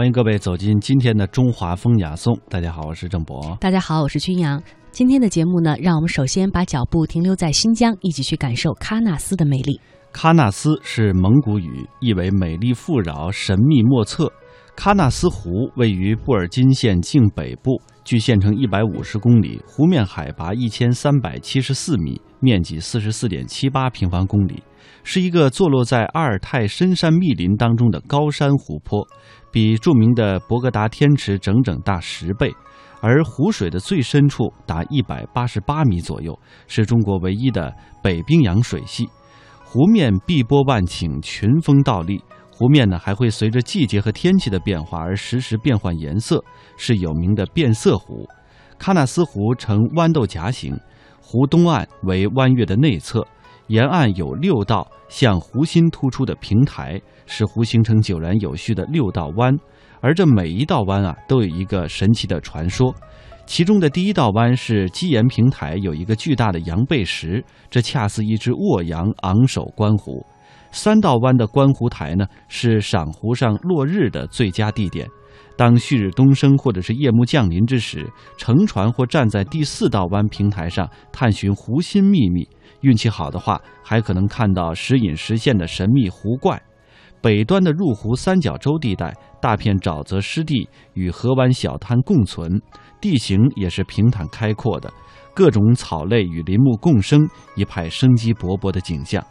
欢迎各位走进今天的中华风雅颂。大家好，我是郑博。大家好，我是君阳。今天的节目呢，让我们首先把脚步停留在新疆，一起去感受喀纳斯的魅力。喀纳斯是蒙古语，意为美丽富饶、神秘莫测。喀纳斯湖位于布尔津县境北部，距县城一百五十公里，湖面海拔一千三百七十四米，面积四十四点七八平方公里，是一个坐落在阿尔泰深山密林当中的高山湖泊，比著名的博格达天池整整大十倍，而湖水的最深处达一百八十八米左右，是中国唯一的北冰洋水系，湖面碧波万顷，群峰倒立。湖面呢还会随着季节和天气的变化而时时变换颜色，是有名的变色湖。喀纳斯湖呈豌豆荚形，湖东岸为弯月的内侧，沿岸有六道向湖心突出的平台，使湖形成井然有序的六道湾。而这每一道湾啊，都有一个神奇的传说。其中的第一道湾是基岩平台，有一个巨大的羊背石，这恰似一只卧羊昂首观湖。三道湾的观湖台呢，是赏湖上落日的最佳地点。当旭日东升或者是夜幕降临之时，乘船或站在第四道湾平台上探寻湖心秘密，运气好的话，还可能看到时隐时现的神秘湖怪。北端的入湖三角洲地带，大片沼泽湿地与河湾小滩共存，地形也是平坦开阔的，各种草类与林木共生，一派生机勃勃的景象。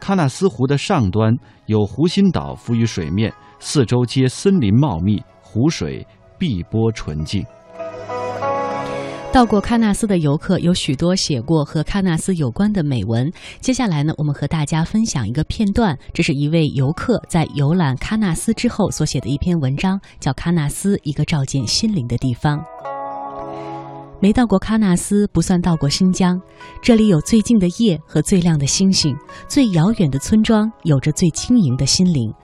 喀纳斯湖的上端有湖心岛浮于水面，四周皆森林茂密，湖水碧波纯净。到过喀纳斯的游客有许多写过和喀纳斯有关的美文。接下来呢，我们和大家分享一个片段，这是一位游客在游览喀纳斯之后所写的一篇文章，叫《喀纳斯：一个照见心灵的地方》。没到过喀纳斯，不算到过新疆。这里有最近的夜和最亮的星星，最遥远的村庄有着最轻盈的心灵。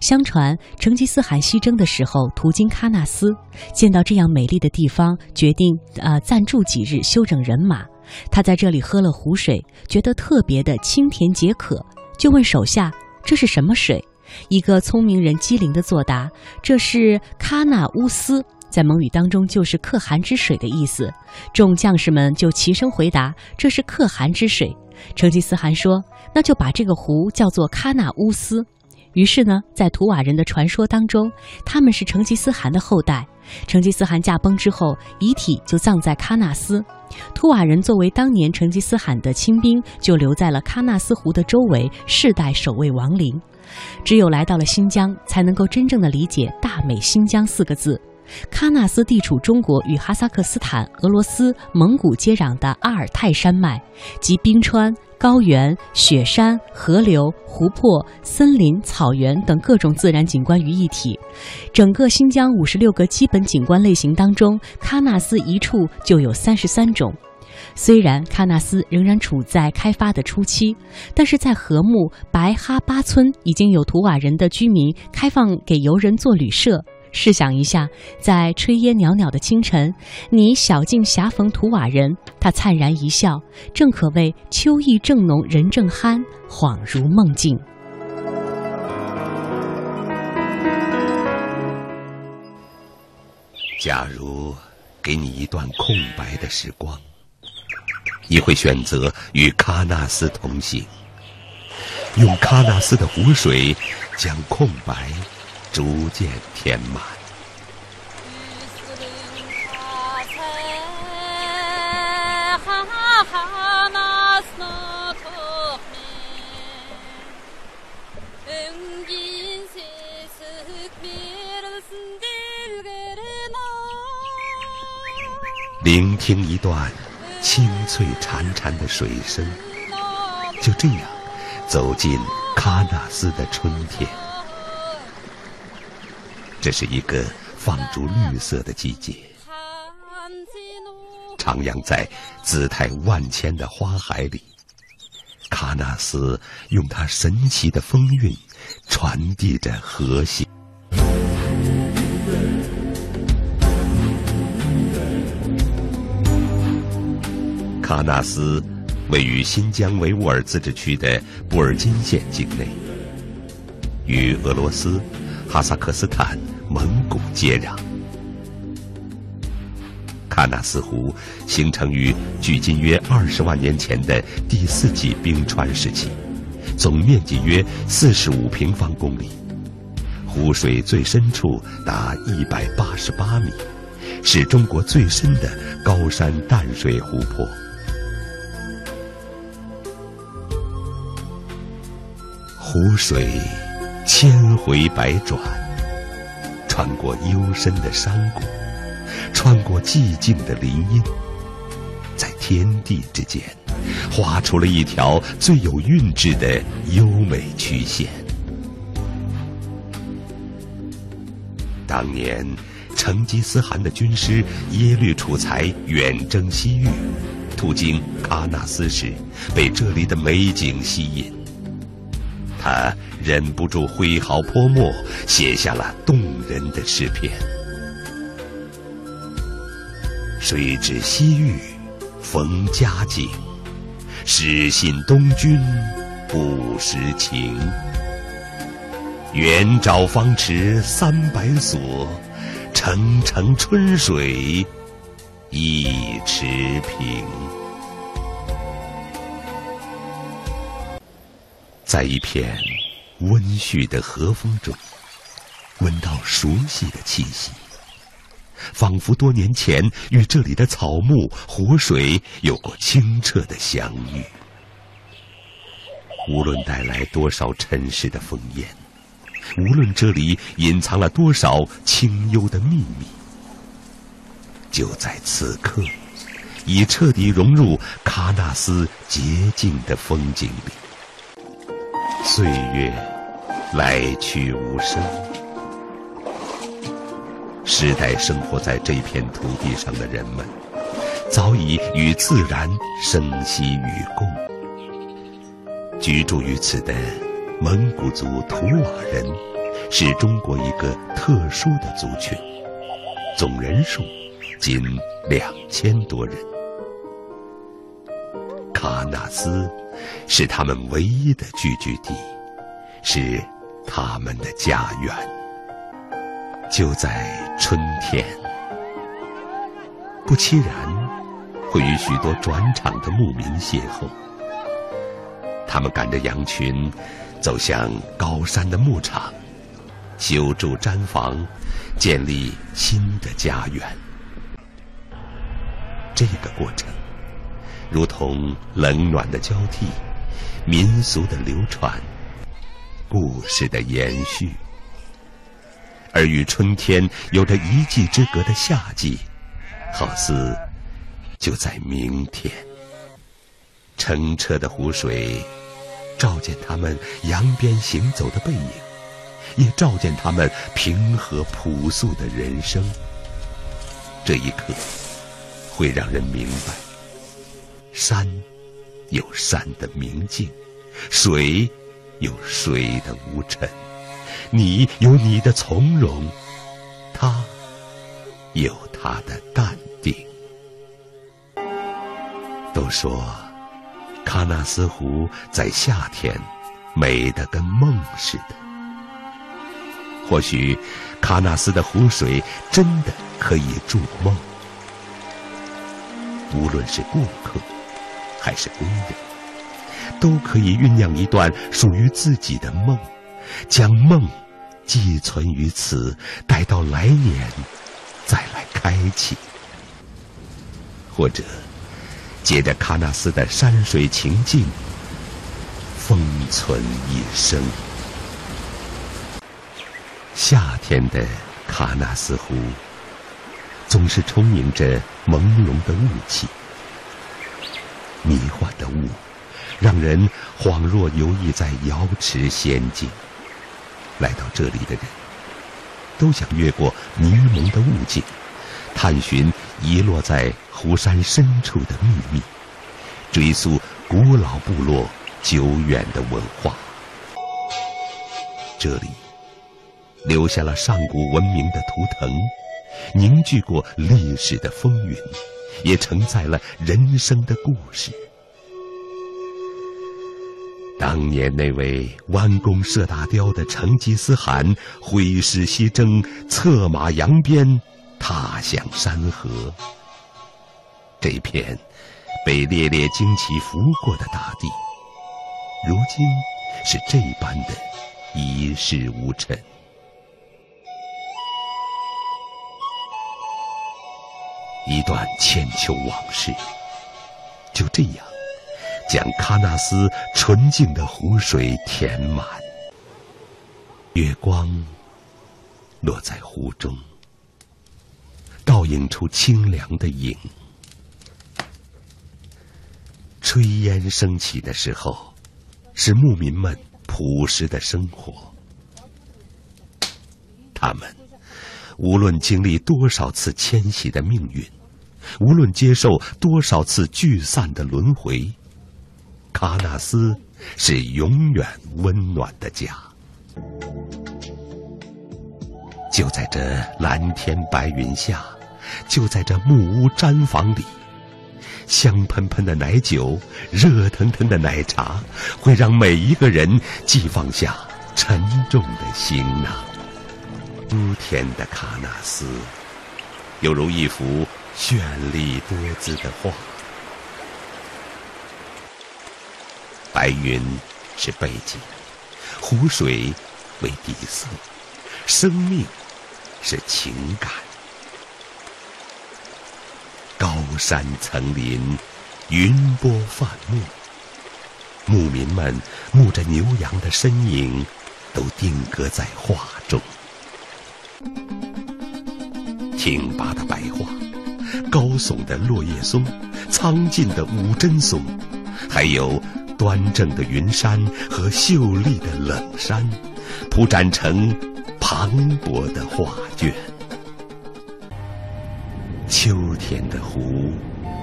相传成吉思汗西征的时候，途经喀纳斯，见到这样美丽的地方，决定呃暂住几日，休整人马。他在这里喝了湖水，觉得特别的清甜解渴，就问手下这是什么水。一个聪明人机灵的作答：“这是喀纳乌斯。”在蒙语当中，就是可汗之水的意思。众将士们就齐声回答：“这是可汗之水。”成吉思汗说：“那就把这个湖叫做喀纳乌斯。”于是呢，在图瓦人的传说当中，他们是成吉思汗的后代。成吉思汗驾崩之后，遗体就葬在喀纳斯。图瓦人作为当年成吉思汗的亲兵，就留在了喀纳斯湖的周围，世代守卫亡灵。只有来到了新疆，才能够真正的理解“大美新疆”四个字。喀纳斯地处中国与哈萨克斯坦、俄罗斯、蒙古接壤的阿尔泰山脉，集冰川、高原、雪山、河流、湖泊、森林、草原等各种自然景观于一体。整个新疆五十六个基本景观类型当中，喀纳斯一处就有三十三种。虽然喀纳斯仍然处在开发的初期，但是在禾木白哈巴村已经有图瓦人的居民开放给游人做旅社。试想一下，在炊烟袅袅的清晨，你小径狭逢土瓦人，他灿然一笑，正可谓秋意正浓，人正酣，恍如梦境。假如给你一段空白的时光，你会选择与喀纳斯同行，用喀纳斯的湖水将空白。逐渐填满。聆听一段清脆潺潺的水声，就这样走进喀纳斯的春天。这是一个放逐绿色的季节，徜徉在姿态万千的花海里，喀纳斯用它神奇的风韵，传递着和谐。喀纳斯位于新疆维吾尔自治区的布尔津县境内，与俄罗斯、哈萨克斯坦。蒙古接壤。喀纳斯湖形成于距今约二十万年前的第四纪冰川时期，总面积约四十五平方公里，湖水最深处达一百八十八米，是中国最深的高山淡水湖泊。湖水千回百转，穿过幽深的山谷。穿过寂静的林荫，在天地之间，画出了一条最有韵致的优美曲线。当年，成吉思汗的军师耶律楚材远征西域，途经喀纳斯时，被这里的美景吸引，他忍不住挥毫泼墨，写下了动人的诗篇。谁知西域逢佳景，始信东君不识情。远沼方池三百所，澄澄春水一池平。在一片温煦的和风中，闻到熟悉的气息。仿佛多年前与这里的草木、湖水有过清澈的相遇。无论带来多少尘世的烽烟，无论这里隐藏了多少清幽的秘密，就在此刻，已彻底融入喀纳斯洁净的风景里。岁月来去无声。世代生活在这片土地上的人们，早已与自然生息与共。居住于此的蒙古族图瓦人，是中国一个特殊的族群，总人数仅两千多人。喀纳斯是他们唯一的聚居地，是他们的家园。就在春天，不期然会与许多转场的牧民邂逅。他们赶着羊群，走向高山的牧场，修筑毡房，建立新的家园。这个过程，如同冷暖的交替，民俗的流传，故事的延续。而与春天有着一季之隔的夏季，好似就在明天。澄澈的湖水，照见他们扬鞭行走的背影，也照见他们平和朴素的人生。这一刻，会让人明白：山有山的明净，水有水的无尘。你有你的从容，他有他的淡定。都说喀纳斯湖在夏天美得跟梦似的。或许喀纳斯的湖水真的可以筑梦。无论是过客还是工人，都可以酝酿一段属于自己的梦。将梦寄存于此，待到来年再来开启，或者借着喀纳斯的山水情境封存一生。夏天的喀纳斯湖总是充盈着朦胧的雾气，迷幻的雾让人恍若游弋在瑶池仙境。来到这里的人，都想越过迷蒙的雾境，探寻遗落在湖山深处的秘密，追溯古老部落久远的文化。这里留下了上古文明的图腾，凝聚过历史的风云，也承载了人生的故事。当年那位弯弓射大雕的成吉思汗挥师西征，策马扬鞭，踏向山河。这片被猎猎旌旗拂过的大地，如今是这般的一事无成。一段千秋往事，就这样将喀纳斯纯净的湖水填满。月光落在湖中，倒映出清凉的影。炊烟升起的时候，是牧民们朴实的生活。他们。无论经历多少次迁徙的命运，无论接受多少次聚散的轮回，喀纳斯是永远温暖的家。就在这蓝天白云下，就在这木屋毡房里，香喷喷的奶酒，热腾腾的奶茶，会让每一个人既放下沉重的行囊。秋天的喀纳斯，犹如一幅绚丽多姿的画。白云是背景，湖水为底色，生命是情感。高山层林，云波泛木，牧民们牧着牛羊的身影，都定格在画中。挺拔的白桦，高耸的落叶松，苍劲的五针松，还有端正的云山和秀丽的冷山，铺展成磅礴的画卷。秋天的湖，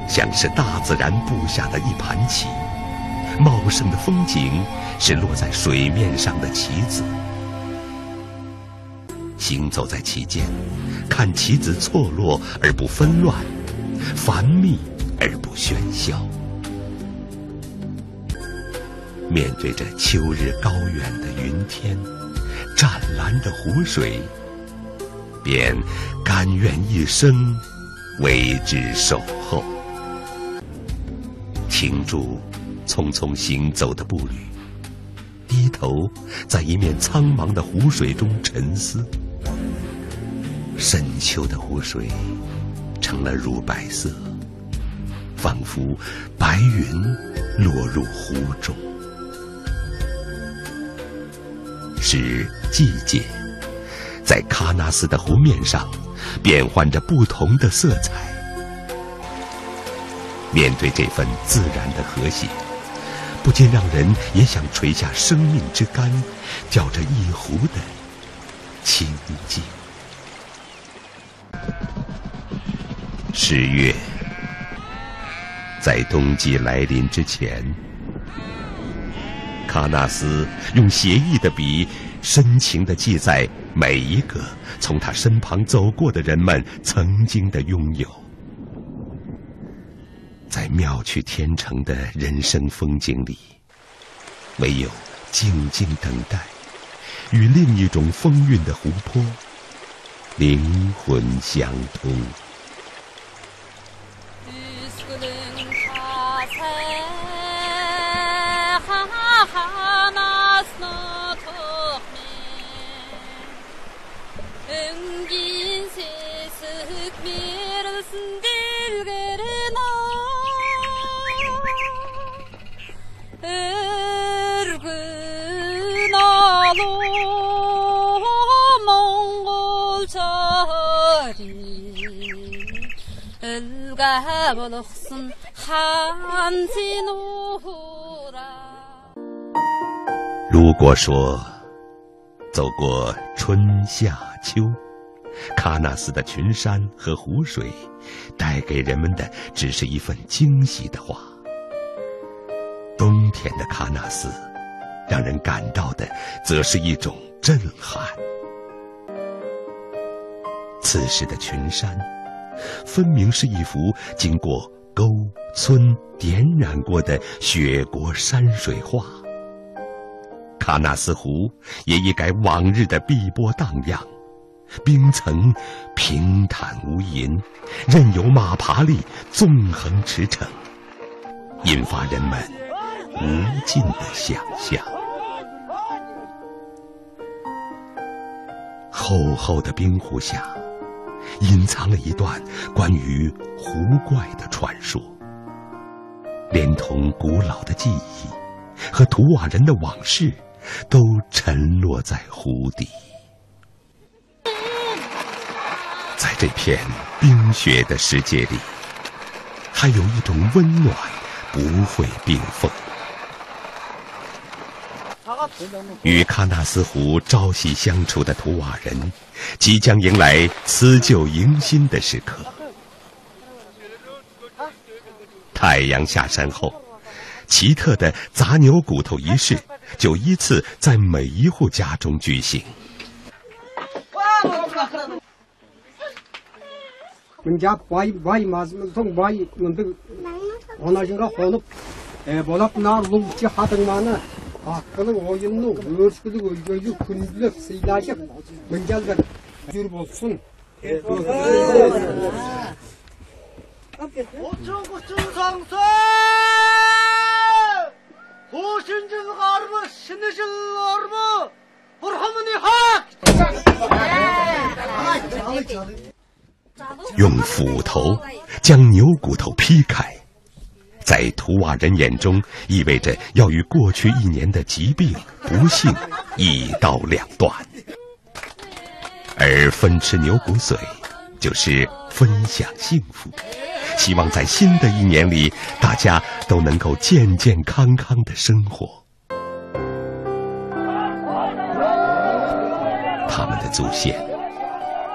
像是大自然布下的一盘棋，茂盛的风景是落在水面上的棋子。行走在其间，看棋子错落而不纷乱，繁密而不喧嚣。面对着秋日高远的云天，湛蓝的湖水，便甘愿一生为之守候。停住匆匆行走的步履，低头在一面苍茫的湖水中沉思。深秋的湖水成了乳白色，仿佛白云落入湖中。是季节，在喀纳斯的湖面上变换着不同的色彩。面对这份自然的和谐，不禁让人也想垂下生命之肝，吊着一湖的清静。十月，在冬季来临之前，喀纳斯用写意的笔，深情的记载每一个从他身旁走过的人们曾经的拥有。在妙趣天成的人生风景里，唯有静静等待，与另一种风韵的湖泊灵魂相通。如果说走过春夏秋，喀纳斯的群山和湖水带给人们的只是一份惊喜的话，冬天的喀纳斯让人感到的则是一种震撼。此时的群山。分明是一幅经过沟村点染过的雪国山水画，喀纳斯湖也一改往日的碧波荡漾，冰层平坦无垠，任由马爬犁纵横驰骋，引发人们无尽的想象。厚厚的冰湖下，隐藏了一段关于湖怪的传说，连同古老的记忆和图瓦人的往事。都沉落在湖底，在这片冰雪的世界里，还有一种温暖不会冰封。与喀纳斯湖朝夕相处的图瓦人，即将迎来辞旧迎新的时刻。太阳下山后。奇特的砸牛骨头仪式，就依次在每一户家中举行。用斧头将牛骨头劈开，在图瓦人眼中，意味着要与过去一年的疾病、不幸一刀两断；而分吃牛骨髓，就是分享幸福。希望在新的一年里，大家都能够健健康康的生活。他们的祖先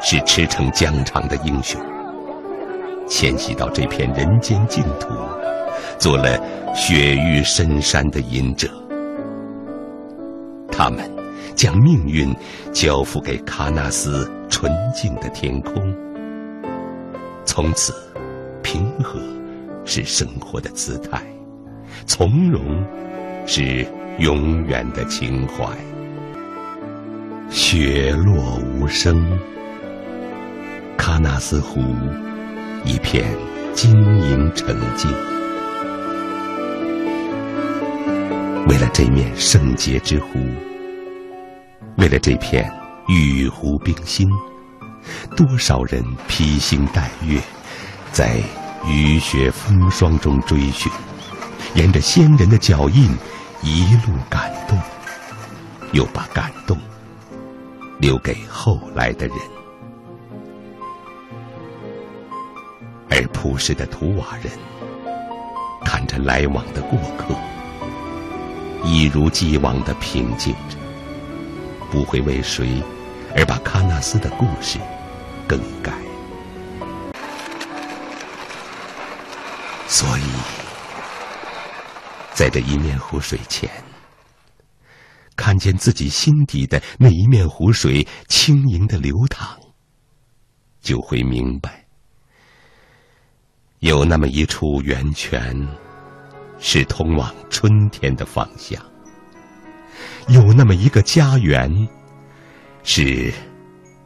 是驰骋疆场的英雄，迁徙到这片人间净土，做了雪域深山的隐者。他们将命运交付给喀纳斯纯净的天空，从此。平和是生活的姿态，从容是永远的情怀。雪落无声，喀纳斯湖一片晶莹澄净。为了这面圣洁之湖，为了这片玉湖冰心，多少人披星戴月，在。雨雪风霜中追寻，沿着先人的脚印，一路感动，又把感动留给后来的人。而朴实的图瓦人看着来往的过客，一如既往的平静着，不会为谁而把喀纳斯的故事更改。所以，在这一面湖水前，看见自己心底的那一面湖水轻盈的流淌，就会明白，有那么一处源泉，是通往春天的方向；有那么一个家园，是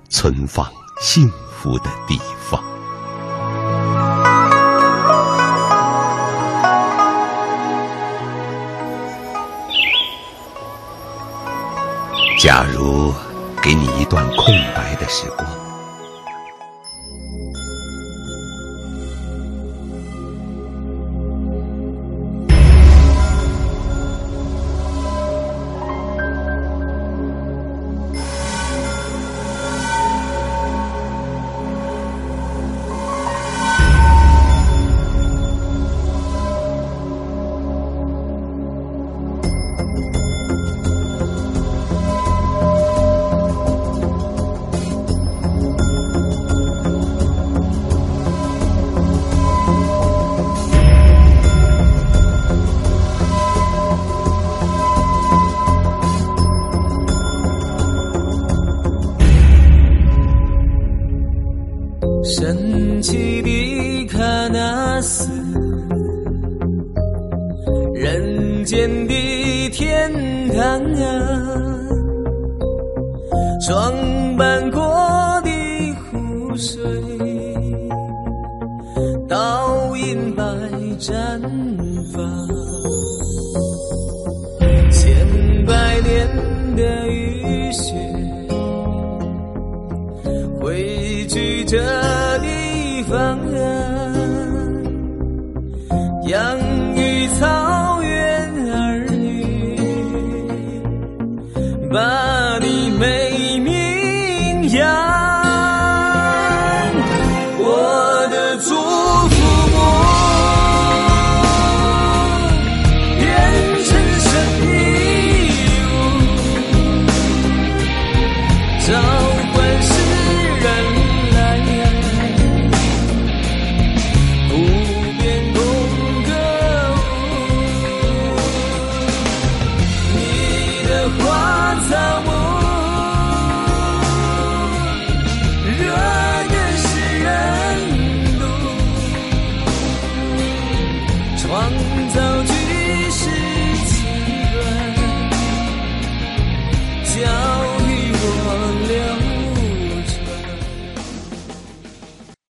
存放幸福的地方。假如给你一段空白的时光。装扮过的湖水，倒映白毡房。千百年的雨雪，汇聚这地方